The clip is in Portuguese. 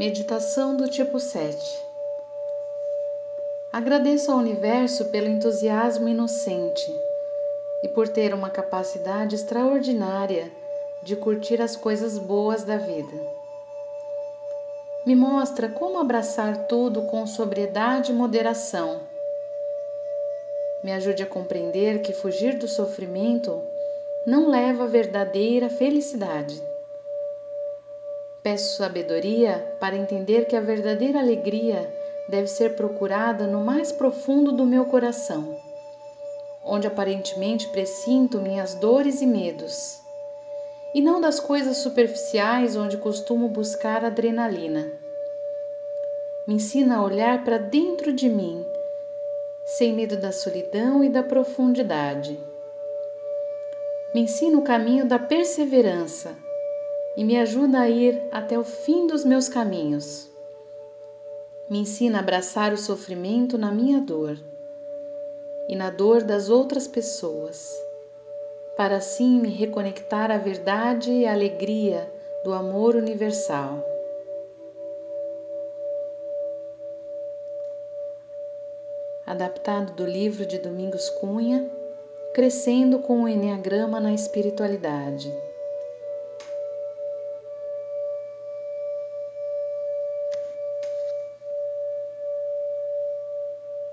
Meditação do tipo 7 Agradeço ao universo pelo entusiasmo inocente e por ter uma capacidade extraordinária de curtir as coisas boas da vida. Me mostra como abraçar tudo com sobriedade e moderação. Me ajude a compreender que fugir do sofrimento não leva à verdadeira felicidade. Peço sabedoria para entender que a verdadeira alegria deve ser procurada no mais profundo do meu coração, onde aparentemente presinto minhas dores e medos, e não das coisas superficiais onde costumo buscar adrenalina. Me ensina a olhar para dentro de mim, sem medo da solidão e da profundidade. Me ensina o caminho da perseverança e me ajuda a ir até o fim dos meus caminhos. Me ensina a abraçar o sofrimento na minha dor e na dor das outras pessoas, para assim me reconectar à verdade e à alegria do amor universal. Adaptado do livro de Domingos Cunha, Crescendo com o Enneagrama na Espiritualidade.